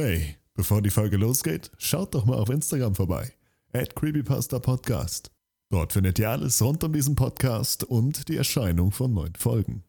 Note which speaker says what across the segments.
Speaker 1: Hey, bevor die Folge losgeht, schaut doch mal auf Instagram vorbei. At Creepypasta Podcast. Dort findet ihr alles rund um diesen Podcast und die Erscheinung von neuen Folgen.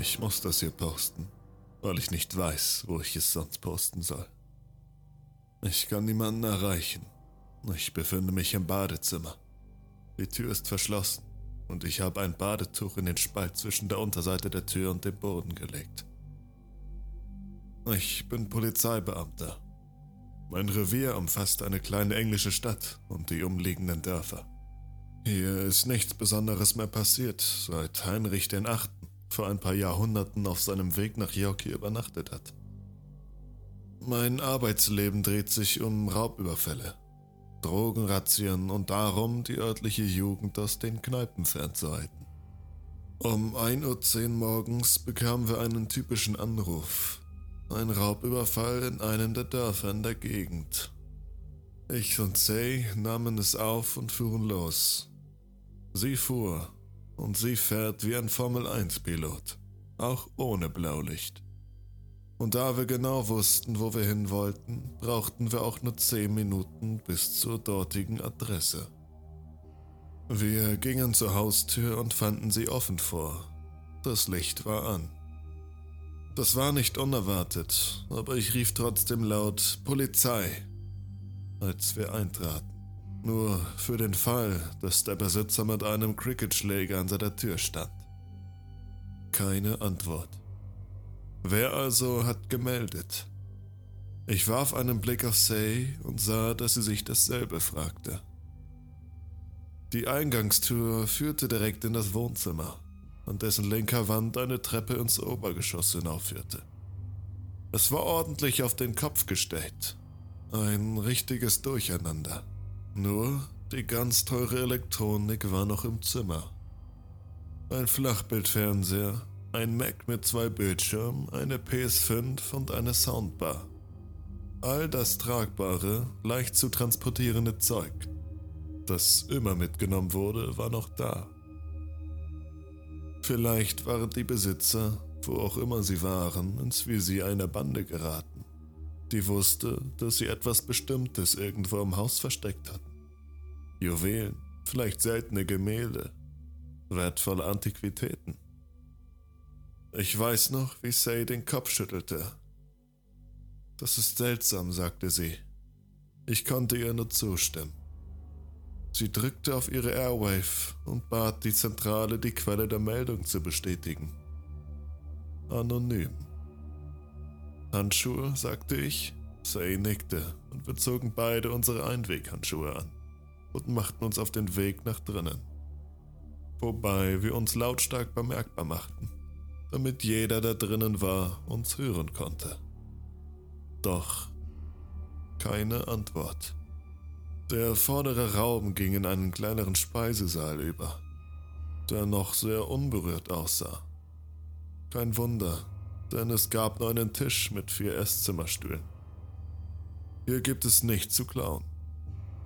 Speaker 1: Ich muss das hier posten, weil ich nicht weiß, wo ich es sonst posten soll. Ich kann niemanden erreichen. Ich befinde mich im Badezimmer. Die Tür ist verschlossen und ich habe ein Badetuch in den Spalt zwischen der Unterseite der Tür und dem Boden gelegt. Ich bin Polizeibeamter. Mein Revier umfasst eine kleine englische Stadt und die umliegenden Dörfer. Hier ist nichts Besonderes mehr passiert, seit Heinrich Achten vor ein paar Jahrhunderten auf seinem Weg nach Yorkie übernachtet hat. Mein Arbeitsleben dreht sich um Raubüberfälle, Drogenrazzien und darum, die örtliche Jugend aus den Kneipen fernzuhalten. Um 1.10 Uhr morgens bekamen wir einen typischen Anruf. Ein Raubüberfall in einem der Dörfer in der Gegend. Ich und Say nahmen es auf und fuhren los. Sie fuhr, und sie fährt wie ein Formel-1-Pilot, auch ohne Blaulicht. Und da wir genau wussten, wo wir hin wollten, brauchten wir auch nur zehn Minuten bis zur dortigen Adresse. Wir gingen zur Haustür und fanden sie offen vor. Das Licht war an. Das war nicht unerwartet, aber ich rief trotzdem laut Polizei, als wir eintraten. Nur für den Fall, dass der Besitzer mit einem Cricketschläger an seiner Tür stand. Keine Antwort. Wer also hat gemeldet? Ich warf einen Blick auf Say und sah, dass sie sich dasselbe fragte. Die Eingangstür führte direkt in das Wohnzimmer, an dessen linker Wand eine Treppe ins Obergeschoss hinaufführte. Es war ordentlich auf den Kopf gestellt. Ein richtiges Durcheinander. Nur die ganz teure Elektronik war noch im Zimmer. Ein Flachbildfernseher, ein Mac mit zwei Bildschirmen, eine PS5 und eine Soundbar. All das tragbare, leicht zu transportierende Zeug, das immer mitgenommen wurde, war noch da. Vielleicht waren die Besitzer, wo auch immer sie waren, ins Visier einer Bande geraten die wusste, dass sie etwas Bestimmtes irgendwo im Haus versteckt hatten. Juwelen, vielleicht seltene Gemälde, wertvolle Antiquitäten. Ich weiß noch, wie Say den Kopf schüttelte. Das ist seltsam, sagte sie. Ich konnte ihr nur zustimmen. Sie drückte auf ihre Airwave und bat die Zentrale, die Quelle der Meldung zu bestätigen. Anonym. Handschuhe, sagte ich. Say nickte und wir zogen beide unsere Einweghandschuhe an und machten uns auf den Weg nach drinnen. Wobei wir uns lautstark bemerkbar machten, damit jeder, der drinnen war, uns hören konnte. Doch keine Antwort. Der vordere Raum ging in einen kleineren Speisesaal über, der noch sehr unberührt aussah. Kein Wunder, denn es gab nur einen Tisch mit vier Esszimmerstühlen. Hier gibt es nichts zu klauen.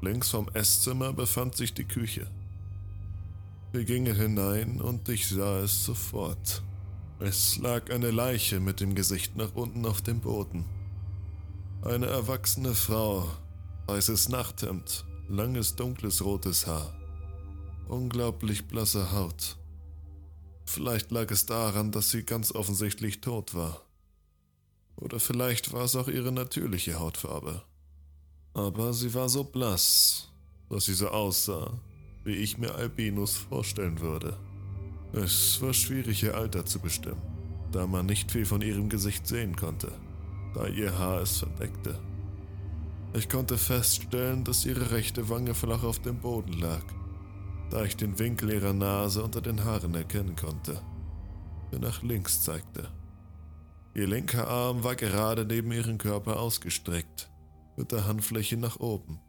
Speaker 1: Links vom Esszimmer befand sich die Küche. Wir gingen hinein und ich sah es sofort. Es lag eine Leiche mit dem Gesicht nach unten auf dem Boden. Eine erwachsene Frau, weißes Nachthemd, langes dunkles rotes Haar, unglaublich blasse Haut. Vielleicht lag es daran, dass sie ganz offensichtlich tot war. Oder vielleicht war es auch ihre natürliche Hautfarbe. Aber sie war so blass, dass sie so aussah, wie ich mir Albinos vorstellen würde. Es war schwierig, ihr Alter zu bestimmen, da man nicht viel von ihrem Gesicht sehen konnte, da ihr Haar es verdeckte. Ich konnte feststellen, dass ihre rechte Wange flach auf dem Boden lag, da ich den Winkel ihrer Nase unter den Haaren erkennen konnte, der nach links zeigte. Ihr linker Arm war gerade neben ihrem Körper ausgestreckt, mit der Handfläche nach oben.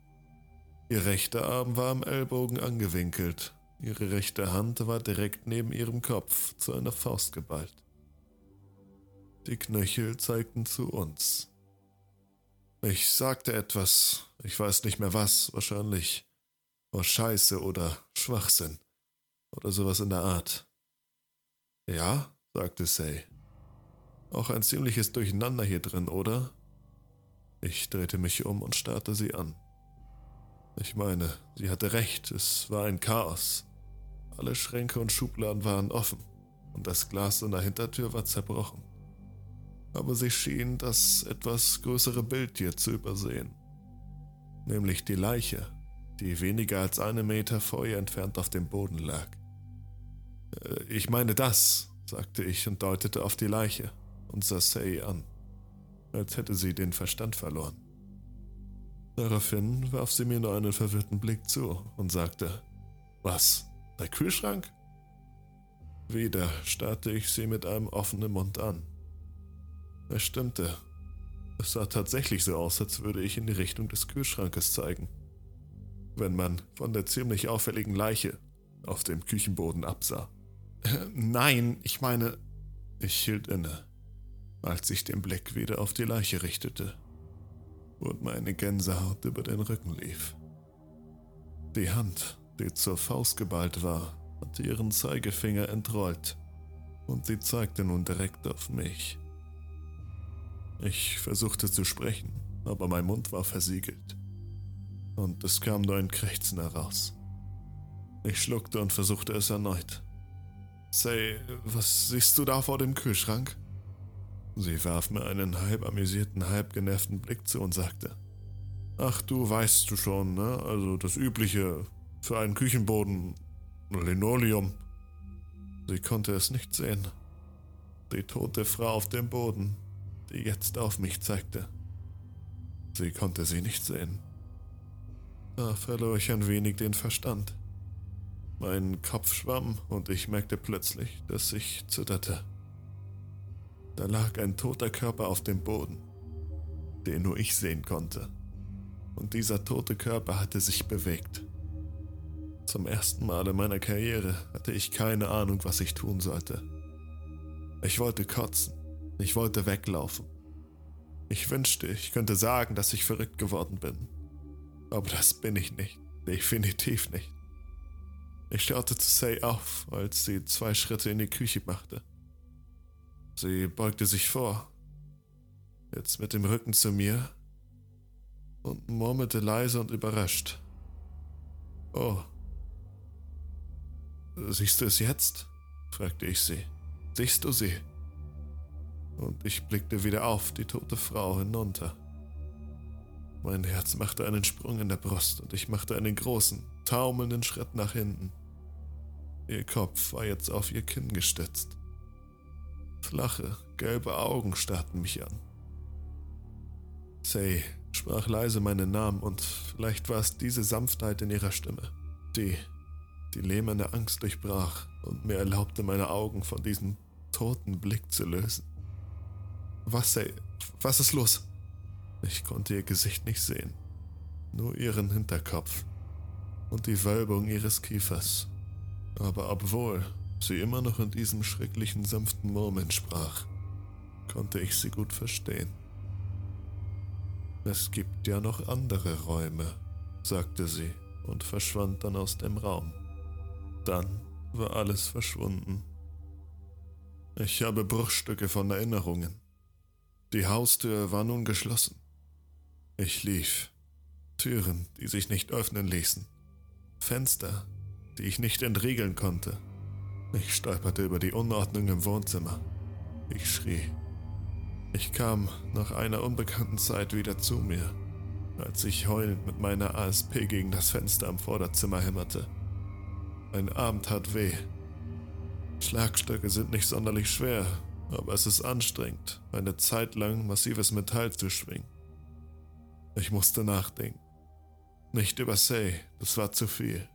Speaker 1: Ihr rechter Arm war am Ellbogen angewinkelt, ihre rechte Hand war direkt neben ihrem Kopf zu einer Faust geballt. Die Knöchel zeigten zu uns. Ich sagte etwas, ich weiß nicht mehr was, wahrscheinlich war Scheiße oder Schwachsinn oder sowas in der Art. Ja, sagte Say. Auch ein ziemliches Durcheinander hier drin, oder? Ich drehte mich um und starrte sie an. Ich meine, sie hatte recht, es war ein Chaos. Alle Schränke und Schubladen waren offen und das Glas in der Hintertür war zerbrochen aber sie schien das etwas größere Bild hier zu übersehen. Nämlich die Leiche, die weniger als einen Meter vor ihr entfernt auf dem Boden lag. Äh, ich meine das, sagte ich und deutete auf die Leiche und sah Say an, als hätte sie den Verstand verloren. Daraufhin warf sie mir nur einen verwirrten Blick zu und sagte, Was, der Kühlschrank? Wieder starrte ich sie mit einem offenen Mund an. Es stimmte. Es sah tatsächlich so aus, als würde ich in die Richtung des Kühlschrankes zeigen. Wenn man von der ziemlich auffälligen Leiche auf dem Küchenboden absah. Äh, nein, ich meine. Ich hielt inne, als ich den Blick wieder auf die Leiche richtete und meine Gänsehaut über den Rücken lief. Die Hand, die zur Faust geballt war, hatte ihren Zeigefinger entrollt und sie zeigte nun direkt auf mich. Ich versuchte zu sprechen, aber mein Mund war versiegelt. Und es kam nur ein Krächzen heraus. Ich schluckte und versuchte es erneut. Say, was siehst du da vor dem Kühlschrank? Sie warf mir einen halb amüsierten, halb genervten Blick zu und sagte: Ach, du weißt du schon, ne? Also das Übliche für einen Küchenboden, Linoleum. Sie konnte es nicht sehen. Die tote Frau auf dem Boden, die jetzt auf mich zeigte. Sie konnte sie nicht sehen. Da verlor ich ein wenig den Verstand. Mein Kopf schwamm und ich merkte plötzlich, dass ich zitterte. Da lag ein toter Körper auf dem Boden, den nur ich sehen konnte. Und dieser tote Körper hatte sich bewegt. Zum ersten Mal in meiner Karriere hatte ich keine Ahnung, was ich tun sollte. Ich wollte kotzen, ich wollte weglaufen. Ich wünschte, ich könnte sagen, dass ich verrückt geworden bin. Aber das bin ich nicht. Definitiv nicht. Ich schaute zu Say auf, als sie zwei Schritte in die Küche machte. Sie beugte sich vor, jetzt mit dem Rücken zu mir, und murmelte leise und überrascht. Oh. Siehst du es jetzt? fragte ich sie. Siehst du sie? und ich blickte wieder auf die tote Frau hinunter. Mein Herz machte einen Sprung in der Brust und ich machte einen großen, taumelnden Schritt nach hinten. Ihr Kopf war jetzt auf ihr Kinn gestützt. Flache, gelbe Augen starrten mich an. Say sprach leise meinen Namen und vielleicht war es diese Sanftheit in ihrer Stimme, die die lähmende Angst durchbrach und mir erlaubte, meine Augen von diesem toten Blick zu lösen. Was, ey? Was ist los? Ich konnte ihr Gesicht nicht sehen, nur ihren Hinterkopf und die Wölbung ihres Kiefers. Aber obwohl sie immer noch in diesem schrecklichen sanften Murmeln sprach, konnte ich sie gut verstehen. Es gibt ja noch andere Räume, sagte sie und verschwand dann aus dem Raum. Dann war alles verschwunden. Ich habe Bruchstücke von Erinnerungen, die Haustür war nun geschlossen. Ich lief. Türen, die sich nicht öffnen ließen. Fenster, die ich nicht entriegeln konnte. Ich stolperte über die Unordnung im Wohnzimmer. Ich schrie. Ich kam nach einer unbekannten Zeit wieder zu mir, als ich heulend mit meiner ASP gegen das Fenster am Vorderzimmer hämmerte. Mein Arm tat weh. Schlagstöcke sind nicht sonderlich schwer, aber es ist anstrengend, eine Zeit lang massives Metall zu schwingen. Ich musste nachdenken. Nicht über Say, das war zu viel.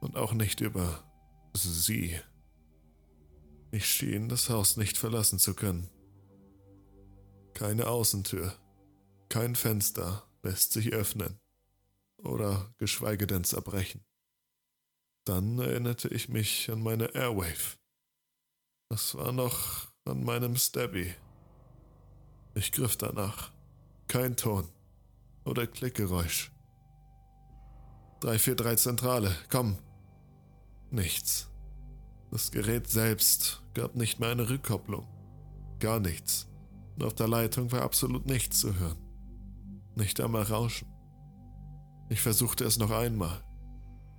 Speaker 1: Und auch nicht über sie. Ich schien das Haus nicht verlassen zu können. Keine Außentür, kein Fenster lässt sich öffnen oder geschweige denn zerbrechen. Dann erinnerte ich mich an meine Airwave. Das war noch an meinem Stabby. Ich griff danach. Kein Ton oder Klickgeräusch. 343 Zentrale, komm. Nichts. Das Gerät selbst gab nicht mehr eine Rückkopplung. Gar nichts. Und auf der Leitung war absolut nichts zu hören. Nicht einmal Rauschen. Ich versuchte es noch einmal,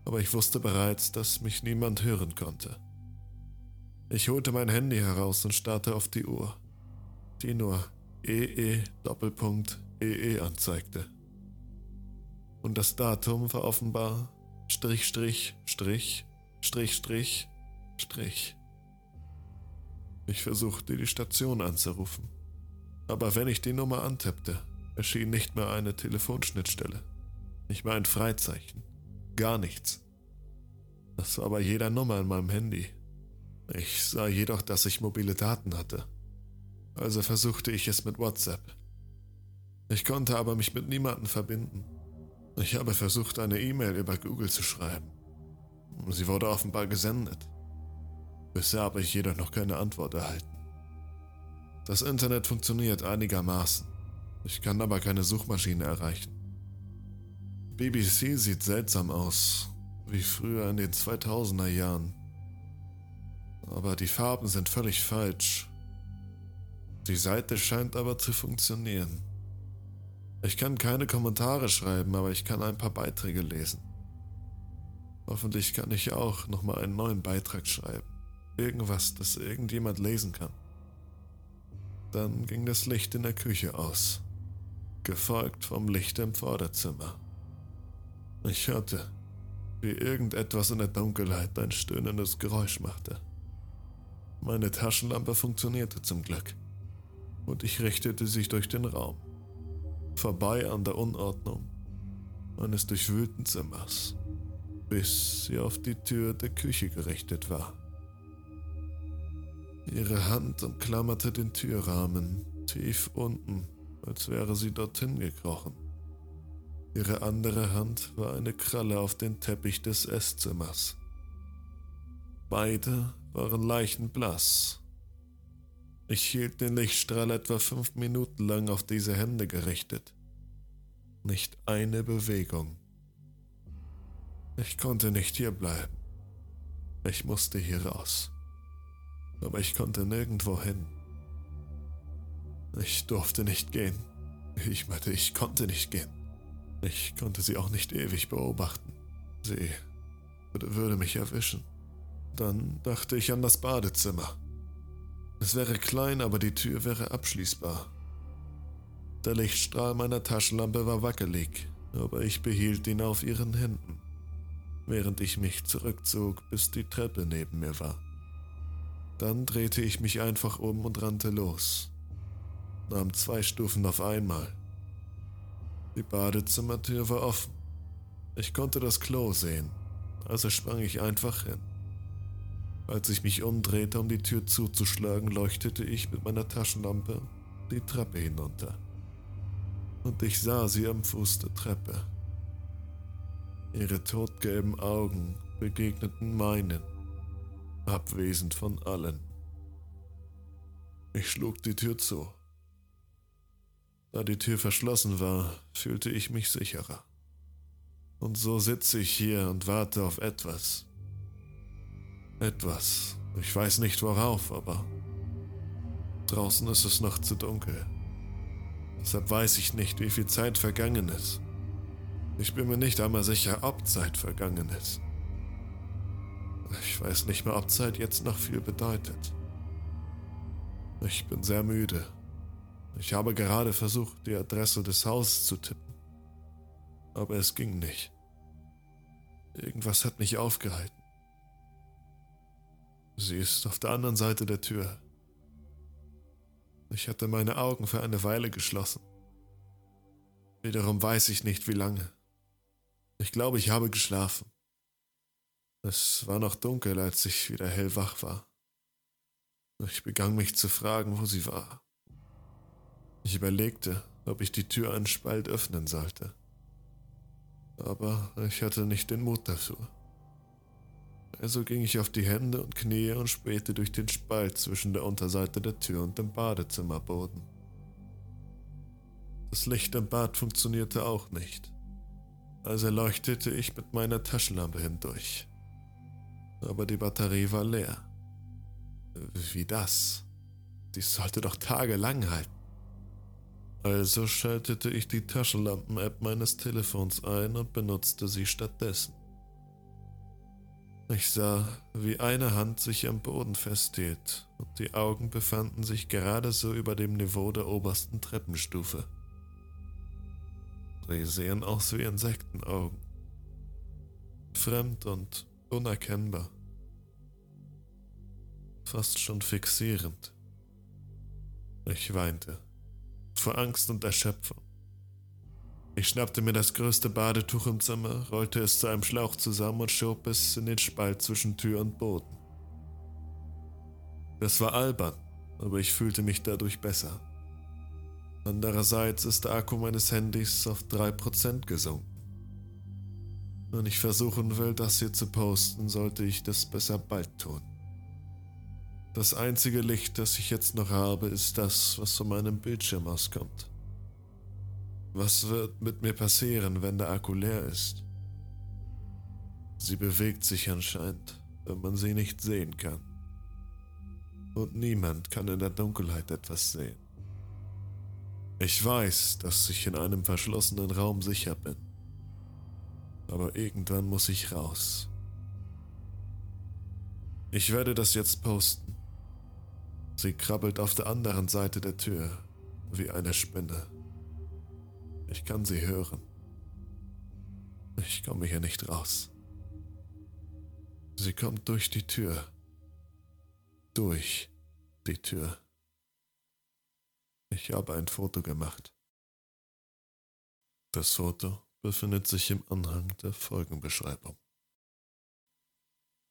Speaker 1: aber ich wusste bereits, dass mich niemand hören konnte. Ich holte mein Handy heraus und starrte auf die Uhr, die nur EE Doppelpunkt EE anzeigte. Und das Datum war offenbar Strich, Strich, Strich, Strich, Strich, Strich. Ich versuchte die Station anzurufen, aber wenn ich die Nummer antippte, erschien nicht mehr eine Telefonschnittstelle, nicht mehr ein Freizeichen, gar nichts. Das war bei jeder Nummer in meinem Handy. Ich sah jedoch, dass ich mobile Daten hatte. Also versuchte ich es mit WhatsApp. Ich konnte aber mich mit niemandem verbinden. Ich habe versucht, eine E-Mail über Google zu schreiben. Sie wurde offenbar gesendet. Bisher habe ich jedoch noch keine Antwort erhalten. Das Internet funktioniert einigermaßen. Ich kann aber keine Suchmaschine erreichen. BBC sieht seltsam aus, wie früher in den 2000er Jahren. Aber die Farben sind völlig falsch. Die Seite scheint aber zu funktionieren. Ich kann keine Kommentare schreiben, aber ich kann ein paar Beiträge lesen. Hoffentlich kann ich auch nochmal einen neuen Beitrag schreiben. Irgendwas, das irgendjemand lesen kann. Dann ging das Licht in der Küche aus, gefolgt vom Licht im Vorderzimmer. Ich hörte, wie irgendetwas in der Dunkelheit ein stöhnendes Geräusch machte. Meine Taschenlampe funktionierte zum Glück und ich richtete sich durch den Raum vorbei an der Unordnung eines durchwühlten Zimmers, bis sie auf die Tür der Küche gerichtet war. Ihre Hand umklammerte den Türrahmen tief unten, als wäre sie dorthin gekrochen. Ihre andere Hand war eine Kralle auf den Teppich des Esszimmers. Beide waren leichenblass ich hielt den Lichtstrahl etwa fünf Minuten lang auf diese Hände gerichtet. Nicht eine Bewegung. Ich konnte nicht hier bleiben. Ich musste hier raus. Aber ich konnte nirgendwo hin. Ich durfte nicht gehen. Ich meinte, ich konnte nicht gehen. Ich konnte sie auch nicht ewig beobachten. Sie würde mich erwischen. Dann dachte ich an das Badezimmer. Es wäre klein, aber die Tür wäre abschließbar. Der Lichtstrahl meiner Taschenlampe war wackelig, aber ich behielt ihn auf ihren Händen, während ich mich zurückzog, bis die Treppe neben mir war. Dann drehte ich mich einfach um und rannte los, nahm zwei Stufen auf einmal. Die Badezimmertür war offen. Ich konnte das Klo sehen, also sprang ich einfach hin. Als ich mich umdrehte, um die Tür zuzuschlagen, leuchtete ich mit meiner Taschenlampe die Treppe hinunter. Und ich sah sie am Fuß der Treppe. Ihre todgelben Augen begegneten meinen, abwesend von allen. Ich schlug die Tür zu. Da die Tür verschlossen war, fühlte ich mich sicherer. Und so sitze ich hier und warte auf etwas, etwas. Ich weiß nicht worauf, aber draußen ist es noch zu dunkel. Deshalb weiß ich nicht, wie viel Zeit vergangen ist. Ich bin mir nicht einmal sicher, ob Zeit vergangen ist. Ich weiß nicht mehr, ob Zeit jetzt noch viel bedeutet. Ich bin sehr müde. Ich habe gerade versucht, die Adresse des Hauses zu tippen. Aber es ging nicht. Irgendwas hat mich aufgehalten. Sie ist auf der anderen Seite der Tür. Ich hatte meine Augen für eine Weile geschlossen. Wiederum weiß ich nicht, wie lange. Ich glaube, ich habe geschlafen. Es war noch dunkel, als ich wieder hellwach war. Ich begann mich zu fragen, wo sie war. Ich überlegte, ob ich die Tür einen Spalt öffnen sollte. Aber ich hatte nicht den Mut dazu. Also ging ich auf die Hände und Knie und spähte durch den Spalt zwischen der Unterseite der Tür und dem Badezimmerboden. Das Licht im Bad funktionierte auch nicht. Also leuchtete ich mit meiner Taschenlampe hindurch. Aber die Batterie war leer. Wie das? Die sollte doch tagelang halten. Also schaltete ich die Taschenlampen-App meines Telefons ein und benutzte sie stattdessen. Ich sah, wie eine Hand sich am Boden festhielt und die Augen befanden sich gerade so über dem Niveau der obersten Treppenstufe. Sie sehen aus wie Insektenaugen. Fremd und unerkennbar. Fast schon fixierend. Ich weinte vor Angst und Erschöpfung. Ich schnappte mir das größte Badetuch im Zimmer, rollte es zu einem Schlauch zusammen und schob es in den Spalt zwischen Tür und Boden. Das war albern, aber ich fühlte mich dadurch besser. Andererseits ist der Akku meines Handys auf 3% gesunken. Wenn ich versuchen will, das hier zu posten, sollte ich das besser bald tun. Das einzige Licht, das ich jetzt noch habe, ist das, was von meinem Bildschirm auskommt. Was wird mit mir passieren, wenn der Akku leer ist? Sie bewegt sich anscheinend, wenn man sie nicht sehen kann. Und niemand kann in der Dunkelheit etwas sehen. Ich weiß, dass ich in einem verschlossenen Raum sicher bin. Aber irgendwann muss ich raus. Ich werde das jetzt posten. Sie krabbelt auf der anderen Seite der Tür, wie eine Spinne. Ich kann sie hören. Ich komme hier nicht raus. Sie kommt durch die Tür. Durch die Tür. Ich habe ein Foto gemacht. Das Foto befindet sich im Anhang der Folgenbeschreibung.